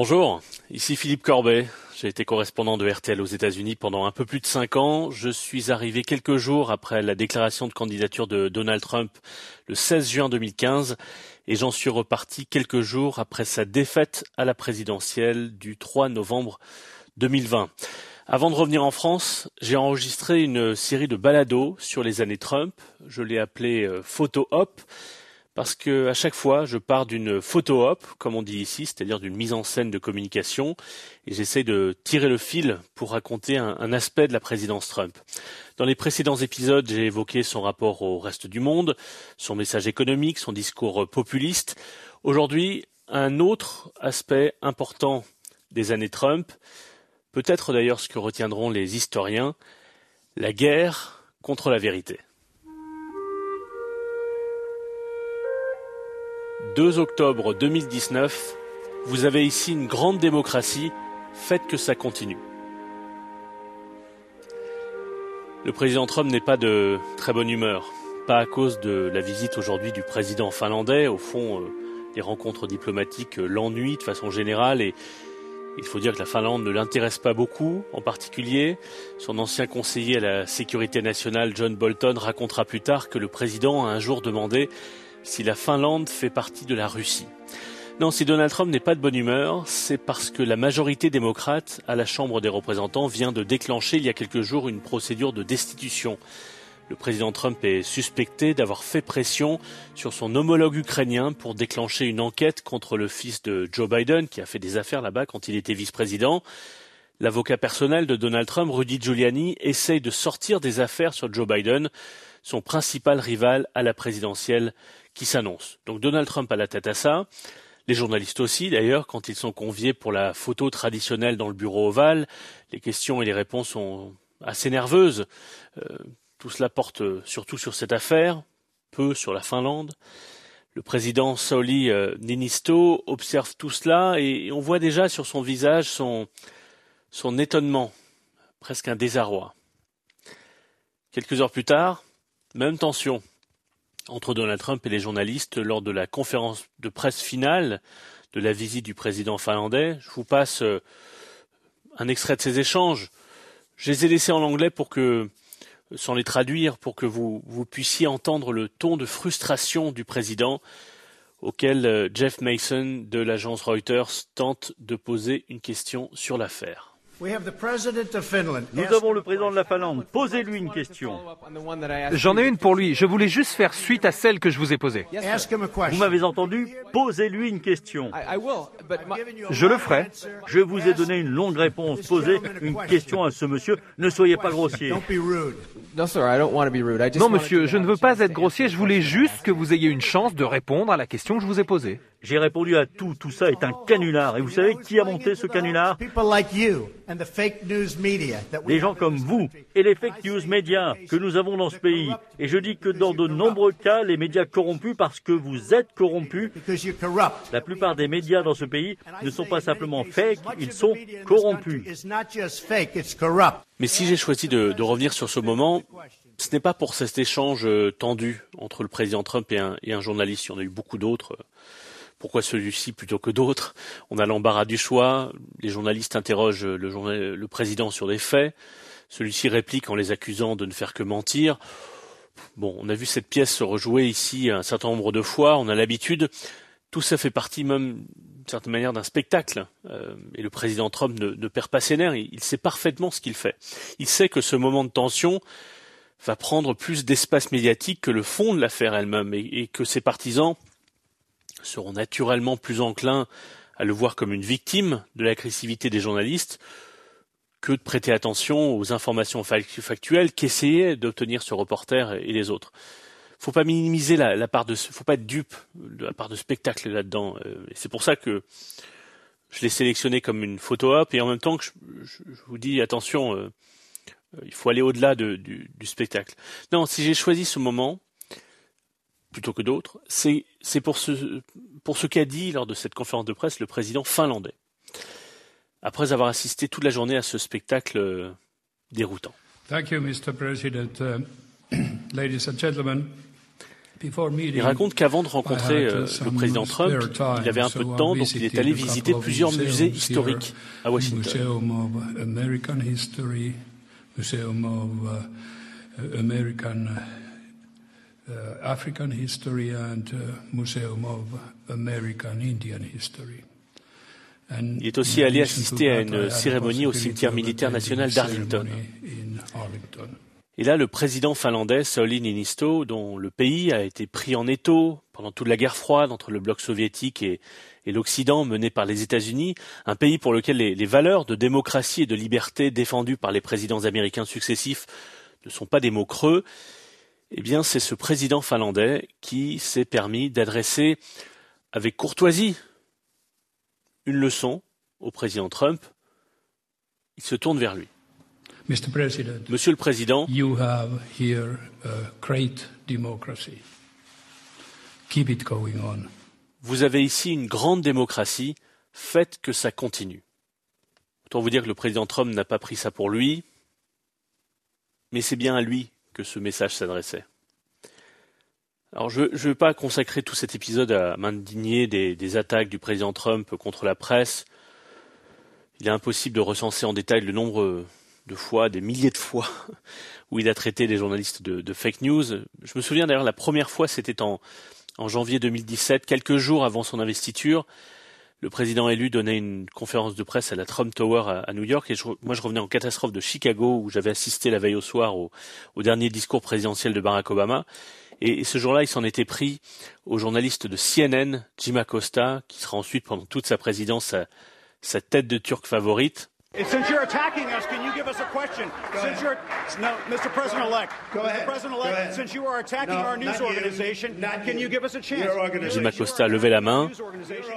Bonjour, ici Philippe Corbet. J'ai été correspondant de RTL aux États-Unis pendant un peu plus de cinq ans. Je suis arrivé quelques jours après la déclaration de candidature de Donald Trump le 16 juin 2015 et j'en suis reparti quelques jours après sa défaite à la présidentielle du 3 novembre 2020. Avant de revenir en France, j'ai enregistré une série de balados sur les années Trump. Je l'ai appelé euh, Photo Hop parce que à chaque fois, je pars d'une photo op, comme on dit ici, c'est-à-dire d'une mise en scène de communication, et j'essaie de tirer le fil pour raconter un, un, aspect de la présidence Trump. Dans les précédents épisodes, j'ai évoqué son rapport au reste du monde, son message économique, son discours populiste. Aujourd'hui, un autre aspect important des années Trump, peut-être d'ailleurs ce que retiendront les historiens, la guerre contre la vérité. 2 octobre 2019, vous avez ici une grande démocratie, faites que ça continue. Le président Trump n'est pas de très bonne humeur, pas à cause de la visite aujourd'hui du président finlandais. Au fond, euh, les rencontres diplomatiques euh, l'ennuient de façon générale et il faut dire que la Finlande ne l'intéresse pas beaucoup, en particulier. Son ancien conseiller à la sécurité nationale, John Bolton, racontera plus tard que le président a un jour demandé si la Finlande fait partie de la Russie. Non, si Donald Trump n'est pas de bonne humeur, c'est parce que la majorité démocrate à la Chambre des représentants vient de déclencher il y a quelques jours une procédure de destitution. Le président Trump est suspecté d'avoir fait pression sur son homologue ukrainien pour déclencher une enquête contre le fils de Joe Biden, qui a fait des affaires là-bas quand il était vice-président. L'avocat personnel de Donald Trump, Rudy Giuliani, essaye de sortir des affaires sur Joe Biden, son principal rival à la présidentielle qui s'annonce. Donc Donald Trump a la tête à ça. Les journalistes aussi, d'ailleurs, quand ils sont conviés pour la photo traditionnelle dans le bureau ovale, les questions et les réponses sont assez nerveuses. Euh, tout cela porte surtout sur cette affaire, peu sur la Finlande. Le président Sauli euh, Ninisto observe tout cela et on voit déjà sur son visage son étonnement, presque un désarroi. Quelques heures plus tard, même tension entre Donald Trump et les journalistes lors de la conférence de presse finale de la visite du président finlandais. Je vous passe euh, un extrait de ces échanges. Je les ai laissés en anglais pour que, sans les traduire, pour que vous, vous puissiez entendre le ton de frustration du président auquel euh, Jeff Mason de l'agence Reuters tente de poser une question sur l'affaire. Nous avons le président de la Finlande. Posez-lui une question. J'en ai une pour lui. Je voulais juste faire suite à celle que je vous ai posée. Vous m'avez entendu? Posez-lui une question. Je le ferai. Je vous ai donné une longue réponse. Posez une question à ce monsieur. Ne soyez pas grossier. Non, monsieur, je ne veux pas être grossier. Je voulais juste que vous ayez une chance de répondre à la question que je vous ai posée. J'ai répondu à tout. Tout ça est un canular. Et vous savez qui a monté ce canular? Des gens comme vous et les fake news médias que nous avons dans ce pays. Et je dis que dans de nombreux cas, les médias corrompus parce que vous êtes corrompus. La plupart des médias dans ce pays ne sont pas simplement fake, ils sont corrompus. Mais si j'ai choisi de, de revenir sur ce moment, ce n'est pas pour cet échange euh, tendu entre le président Trump et un, et un journaliste. Il y en a eu beaucoup d'autres. Pourquoi celui-ci plutôt que d'autres? On a l'embarras du choix. Les journalistes interrogent le, président sur des faits. Celui-ci réplique en les accusant de ne faire que mentir. Bon, on a vu cette pièce se rejouer ici un certain nombre de fois. On a l'habitude. Tout ça fait partie même d'une certaine manière d'un spectacle. Euh, et le président Trump ne, perd pas ses nerfs. Il, sait parfaitement ce qu'il fait. Il sait que ce moment de tension va prendre plus d'espace médiatique que le fond de l'affaire elle-même et que ses partisans seront naturellement plus enclins à le voir comme une victime de l'agressivité des journalistes que de prêter attention aux informations factuelles qu'essayait d'obtenir ce reporter et les autres. Faut pas minimiser la, part de, faut pas être dupe de la part de spectacle là-dedans. C'est pour ça que je l'ai sélectionné comme une photo op et en même temps que je, vous dis attention, euh, il faut aller au-delà de, du, du spectacle. Non, si j'ai choisi ce moment, plutôt que d'autres, c'est pour ce, pour ce qu'a dit lors de cette conférence de presse le président finlandais, après avoir assisté toute la journée à ce spectacle euh, déroutant. Thank you, Mr. President. Uh, ladies and gentlemen. Il raconte qu'avant de rencontrer euh, le président Trump, il avait un peu de temps, donc il est allé visiter plusieurs musées historiques à Washington. African History and Museum of American Indian History. Il est aussi allé assister à une cérémonie au cimetière militaire national d'Arlington. Et là, le président finlandais Sauli Niinisto, dont le pays a été pris en étau pendant toute la guerre froide entre le bloc soviétique et, l'Occident mené par les États-Unis, un pays pour lequel les, les, valeurs de démocratie et de liberté défendues par les présidents américains successifs ne sont pas des mots creux, eh bien c'est ce président finlandais qui s'est permis d'adresser avec courtoisie une leçon au président Trump. Il se tourne vers lui. Monsieur le Président, you have here a great democracy. Keep it going on. Vous avez ici une grande démocratie. Faites que ça continue. Autant vous dire que le président Trump n'a pas pris ça pour lui, mais c'est bien à lui que ce message s'adressait. Alors je ne veux pas consacrer tout cet épisode à m'indigner des, des, attaques du président Trump contre la presse. Il est impossible de recenser en détail le nombre de fois, des milliers de fois, où il a traité les journalistes de, fake news. Je me souviens d'ailleurs la première fois, c'était en janvier 2017, quelques jours avant son investiture. Le président élu donnait une conférence de presse à la Trump Tower à, New York et moi je revenais en catastrophe de Chicago où j'avais assisté la veille au soir au, dernier discours présidentiel de Barack Obama. Et, ce jour-là, il s'en était pris au journaliste de CNN, Jim Acosta, qui sera ensuite pendant toute sa présidence sa tête de turc favorite. Since you're attacking us, can you give us a question? Go since ahead. you're no, Mr. President-elect, Mr. President-elect, since you are attacking no, our news organization, you, can you give us a chance? Jim Acosta levait la main.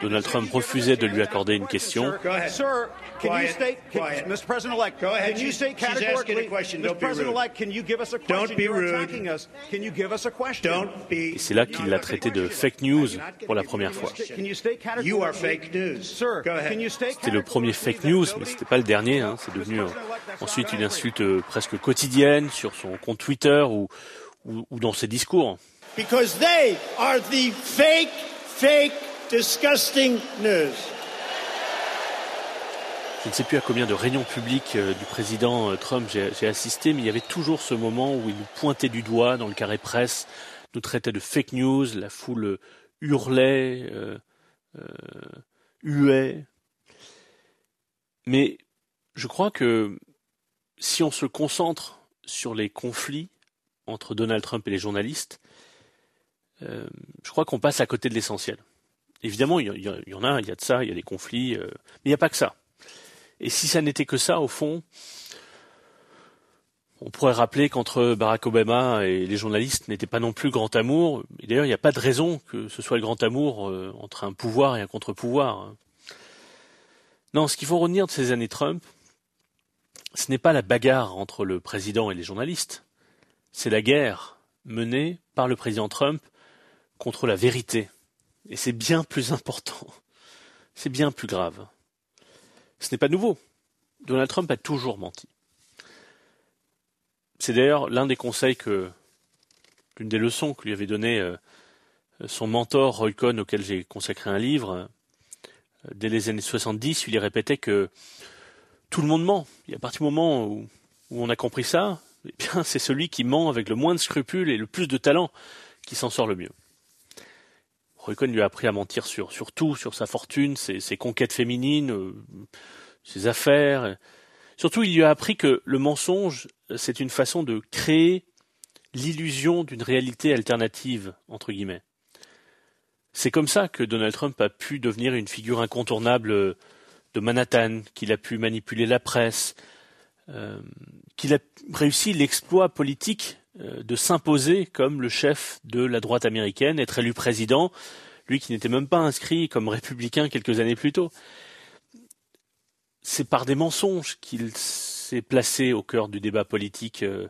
Donald Trump refusait de lui accorder une question. Sir, can you state, can, Mr. President-elect, can you state categorically, Mr. President-elect, can you give us a question? Don't be you're rude. attacking us. Can you give us a question? Don't be. Et c'est là qu'il l'a traité de fake news pour la première fois. You are fake news. Sir, can you state C'était le premier fake news, mais c'était pas le dernier. Hein. C'est devenu euh, ensuite une insulte euh, presque quotidienne sur son compte Twitter ou, ou, ou dans ses discours. Because they are the fake, fake, disgusting news. Je ne sais plus à combien de réunions publiques euh, du président Trump j'ai assisté, mais il y avait toujours ce moment où il nous pointait du doigt dans le carré presse, nous traitait de fake news, la foule hurlait, euh, euh, huait. Mais je crois que si on se concentre sur les conflits entre Donald Trump et les journalistes, euh, je crois qu'on passe à côté de l'essentiel. Évidemment, il y, en a, il y a de ça, il y a des conflits, euh, mais il n'y a pas que ça. Et si ça n'était que ça, au fond, on pourrait rappeler qu'entre Barack Obama et les journalistes n'était pas non plus grand amour. Et d'ailleurs, il n'y a pas de raison que ce soit le grand amour euh, entre un pouvoir et un contre-pouvoir. Non, ce qu'il faut retenir de ces années Trump, ce n'est pas la bagarre entre le président et les journalistes, c'est la guerre menée par le président Trump contre la vérité. Et c'est bien plus important, c'est bien plus grave. Ce n'est pas nouveau. Donald Trump a toujours menti. C'est d'ailleurs l'un des conseils que, l'une des leçons que lui avait donné euh, son mentor Roy Cohn, auquel j'ai consacré un livre, dès les années 70, il répétait que tout le monde ment. Et à partir du moment où, où on a compris ça, eh bien, c'est celui qui ment avec le moins de scrupules et le plus de talent qui s'en sort le mieux. Roy Cohn lui a appris à mentir sur, sur tout, sur sa fortune, ses, conquêtes féminines, euh, ses affaires. Surtout, il lui a appris que le mensonge, c'est une façon de créer l'illusion d'une réalité alternative, entre guillemets. C'est comme ça que Donald Trump a pu devenir une figure incontournable de Manhattan, qu'il a pu manipuler la presse, euh, qu'il a réussi l'exploit politique euh, de s'imposer comme le chef de la droite américaine, être élu président, lui qui n'était même pas inscrit comme républicain quelques années plus tôt. C'est par des mensonges qu'il s'est placé au cœur du débat politique euh,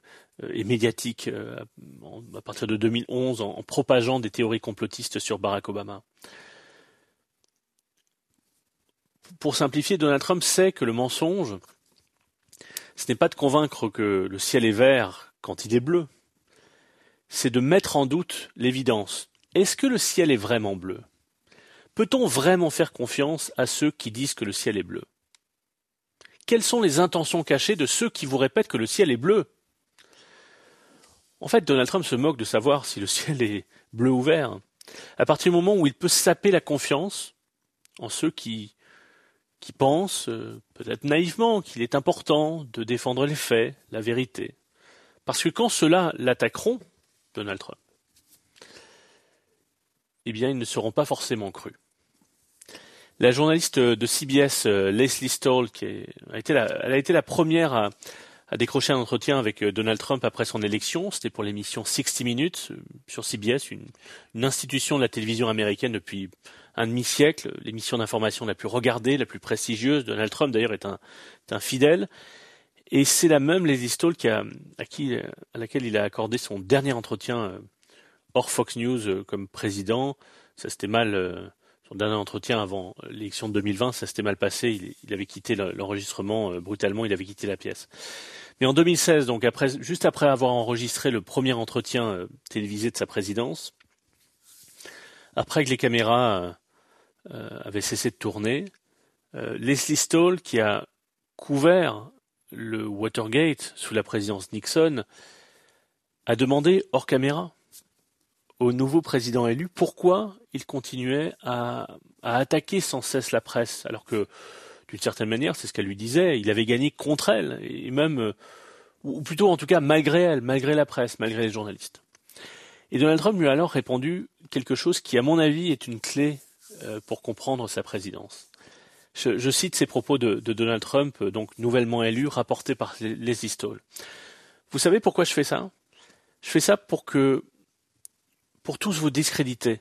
et médiatique à partir de 2011 en, en propageant des théories complotistes sur Barack Obama pour simplifier, Donald Trump sait que le mensonge, ce n'est pas de convaincre que le ciel est vert quand il est bleu, c'est de mettre en doute l'évidence. Est-ce que le ciel est vraiment bleu? Peut-on vraiment faire confiance à ceux qui disent que le ciel est bleu? Quelles sont les intentions cachées de ceux qui vous répètent que le ciel est bleu? En fait, Donald Trump se moque de savoir si le ciel est bleu ou vert. À partir du moment où il peut saper la confiance en ceux qui, qui pensent, euh, peut-être naïvement, qu'il est important de défendre les faits, la vérité. Parce que quand ceux-là l'attaqueront, Donald Trump, eh bien, ils ne seront pas forcément crus. La journaliste de CBS, euh, Leslie Stoll, qui a été la, elle a été la première à, décrocher un entretien avec euh, Donald Trump après son élection. C'était pour l'émission 60 Minutes sur CBS, une, institution de la télévision américaine depuis un demi-siècle, l'émission d'information la plus regardée, la plus prestigieuse. Donald Trump, d'ailleurs, est un, est un fidèle. Et c'est la même Leslie Stoll qui a, à, qui, à laquelle il a accordé son dernier entretien hors Fox News euh, comme président. Ça s'était mal, euh, son dernier entretien avant l'élection de 2020, ça s'était mal passé. Il, avait quitté l'enregistrement euh, brutalement, il avait quitté la pièce. Mais en 2016, donc après, juste après avoir enregistré le premier entretien télévisé de sa présidence, après que les caméras avaient cessé de tourner, Leslie Stoll, qui a couvert le Watergate sous la présidence Nixon, a demandé hors caméra au nouveau président élu pourquoi il continuait à, attaquer sans cesse la presse, alors que d'une certaine manière, c'est ce qu'elle lui disait, il avait gagné contre elle, et même, euh, ou plutôt en tout cas malgré elle, malgré la presse, malgré les journalistes. Et Donald Trump lui a alors répondu quelque chose qui, à mon avis, est une clé euh, pour comprendre sa présidence. Je, cite ces propos de, Donald Trump, euh, donc nouvellement élu, rapportés par les Stoll. Vous savez pourquoi je fais ça? Je fais ça pour que pour tous vous discréditer,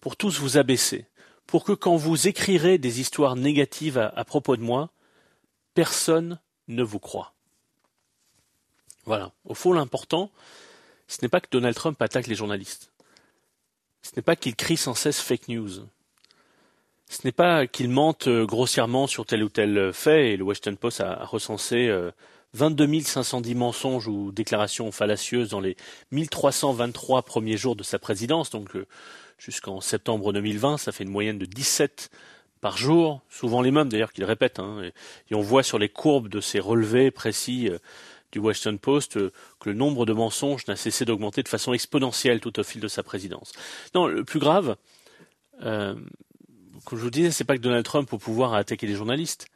pour tous vous abaisser, pour que quand vous écrirez des histoires négatives à, propos de moi, personne ne vous croit. Voilà. Au fond, l'important, ce n'est pas que Donald Trump attaque les journalistes. Ce n'est pas qu'il crie sans cesse fake news. Ce n'est pas qu'il mente euh, grossièrement sur tel ou tel fait, et le Washington Post a recensé euh, 22 510 mensonges ou déclarations fallacieuses dans les 1323 premiers jours de sa présidence, donc euh, jusqu'en septembre 2020, ça fait une moyenne de 17 par jour, souvent les mêmes d'ailleurs qu'il répète, hein, et, on voit sur les courbes de ces relevés précis euh, du Washington Post euh, que le nombre de mensonges n'a cessé d'augmenter de façon exponentielle tout au fil de sa présidence. Non, le plus grave, comme je vous disais, c'est pas que Donald Trump au pouvoir a attaqué les journalistes,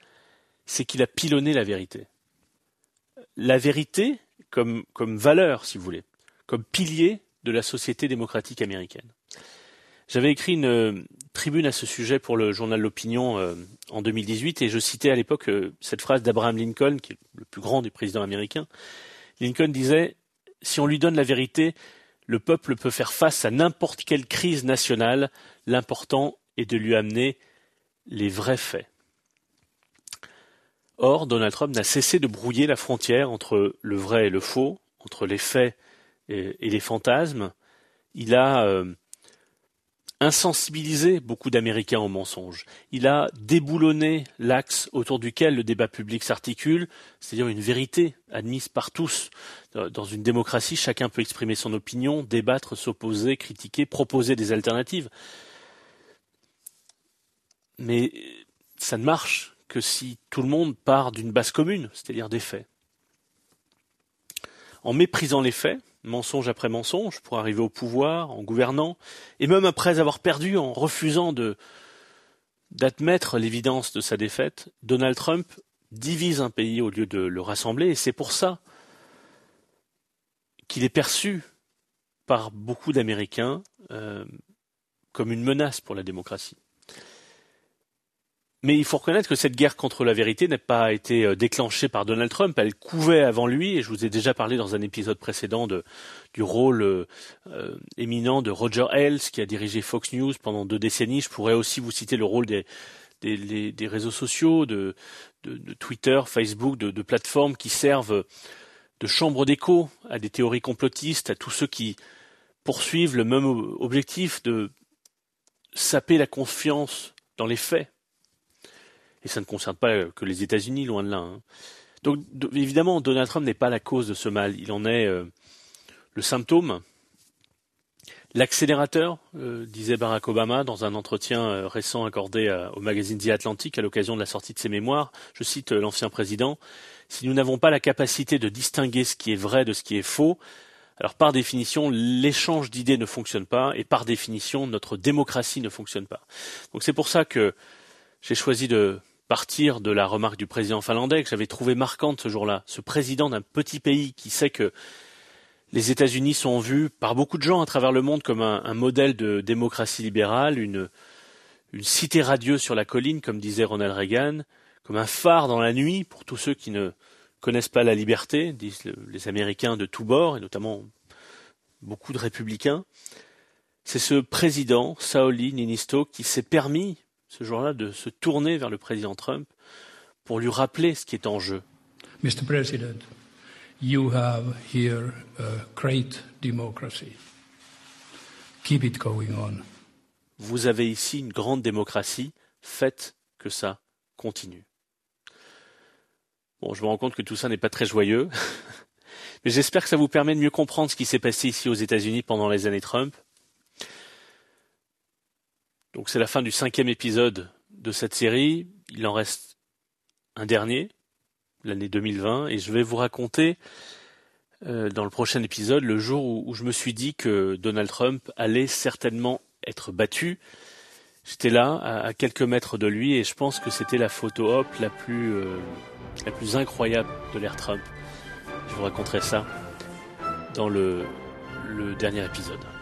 c'est qu'il a pilonné la vérité la vérité comme, valeur, si vous voulez, comme pilier de la société démocratique américaine. J'avais écrit une euh, tribune à ce sujet pour le journal L'Opinion euh, en 2018 et je citais à l'époque euh, cette phrase d'Abraham Lincoln, qui est le plus grand des présidents américains. Lincoln disait Si on lui donne la vérité, le peuple peut faire face à n'importe quelle crise nationale, l'important est de lui amener les vrais faits. Or, Donald Trump n'a cessé de brouiller la frontière entre le vrai et le faux, entre les faits et, les fantasmes. Il a euh, insensibilisé beaucoup d'Américains aux mensonges. Il a déboulonné l'axe autour duquel le débat public s'articule, c'est-à-dire une vérité admise par tous. Dans une démocratie, chacun peut exprimer son opinion, débattre, s'opposer, critiquer, proposer des alternatives. Mais ça ne marche que si tout le monde part d'une base commune, c'est-à-dire des faits. En méprisant les faits, mensonge après mensonge, pour arriver au pouvoir, en gouvernant, et même après avoir perdu, en refusant d'admettre l'évidence de sa défaite, Donald Trump divise un pays au lieu de le rassembler, et c'est pour ça qu'il est perçu par beaucoup d'Américains euh, comme une menace pour la démocratie. Mais il faut reconnaître que cette guerre contre la vérité n'a pas été euh, déclenchée par Donald Trump. Elle couvait avant lui, et je vous ai déjà parlé dans un épisode précédent de, du rôle euh, euh, éminent de Roger Ailes, qui a dirigé Fox News pendant deux décennies. Je pourrais aussi vous citer le rôle des, réseaux sociaux, de, Twitter, Facebook, de, de plateformes qui servent de chambre d'écho à des théories complotistes, à tous ceux qui poursuivent le même objectif de saper la confiance dans les faits et ça ne concerne pas que les États-Unis, loin de là. Hein. Donc évidemment, Donald Trump n'est pas la cause de ce mal, il en est euh, le symptôme, L'accélérateur, euh, disait Barack Obama dans un entretien euh, récent accordé au magazine The Atlantic à l'occasion de la sortie de ses mémoires. Je cite euh, l'ancien président Si nous n'avons pas la capacité de distinguer ce qui est vrai de ce qui est faux, alors par définition, l'échange d'idées ne fonctionne pas et par définition, notre démocratie ne fonctionne pas. Donc c'est pour ça que j'ai choisi de partir de la remarque du président finlandais que j'avais trouvé marquante ce jour-là. Ce président d'un petit pays qui sait que les États-Unis sont vus par beaucoup de gens à travers le monde comme un, modèle de démocratie libérale, une, cité radieuse sur la colline, comme disait Ronald Reagan, comme un phare dans la nuit pour tous ceux qui ne connaissent pas la liberté, disent les Américains de tous bords, et notamment beaucoup de républicains. C'est ce président, Saoli Ninisto, qui s'est permis, ce jour-là, de se tourner vers le président Trump pour lui rappeler ce qui est en jeu. Mr. President, you have here a great democracy. Keep it going on. Vous avez ici une grande démocratie, faites que ça continue. Bon, je me rends compte que tout ça n'est pas très joyeux, mais j'espère que ça vous permet de mieux comprendre ce qui s'est passé ici aux États-Unis pendant les années Trump. Donc c'est la fin du cinquième épisode de cette série. Il en reste un dernier, l'année 2020, et je vais vous raconter euh, dans le prochain épisode le jour où, je me suis dit que Donald Trump allait certainement être battu. J'étais là, à, quelques mètres de lui, et je pense que c'était la photo op la plus, euh, la plus incroyable de l'ère Trump. Je vous raconterai ça dans le dernier épisode.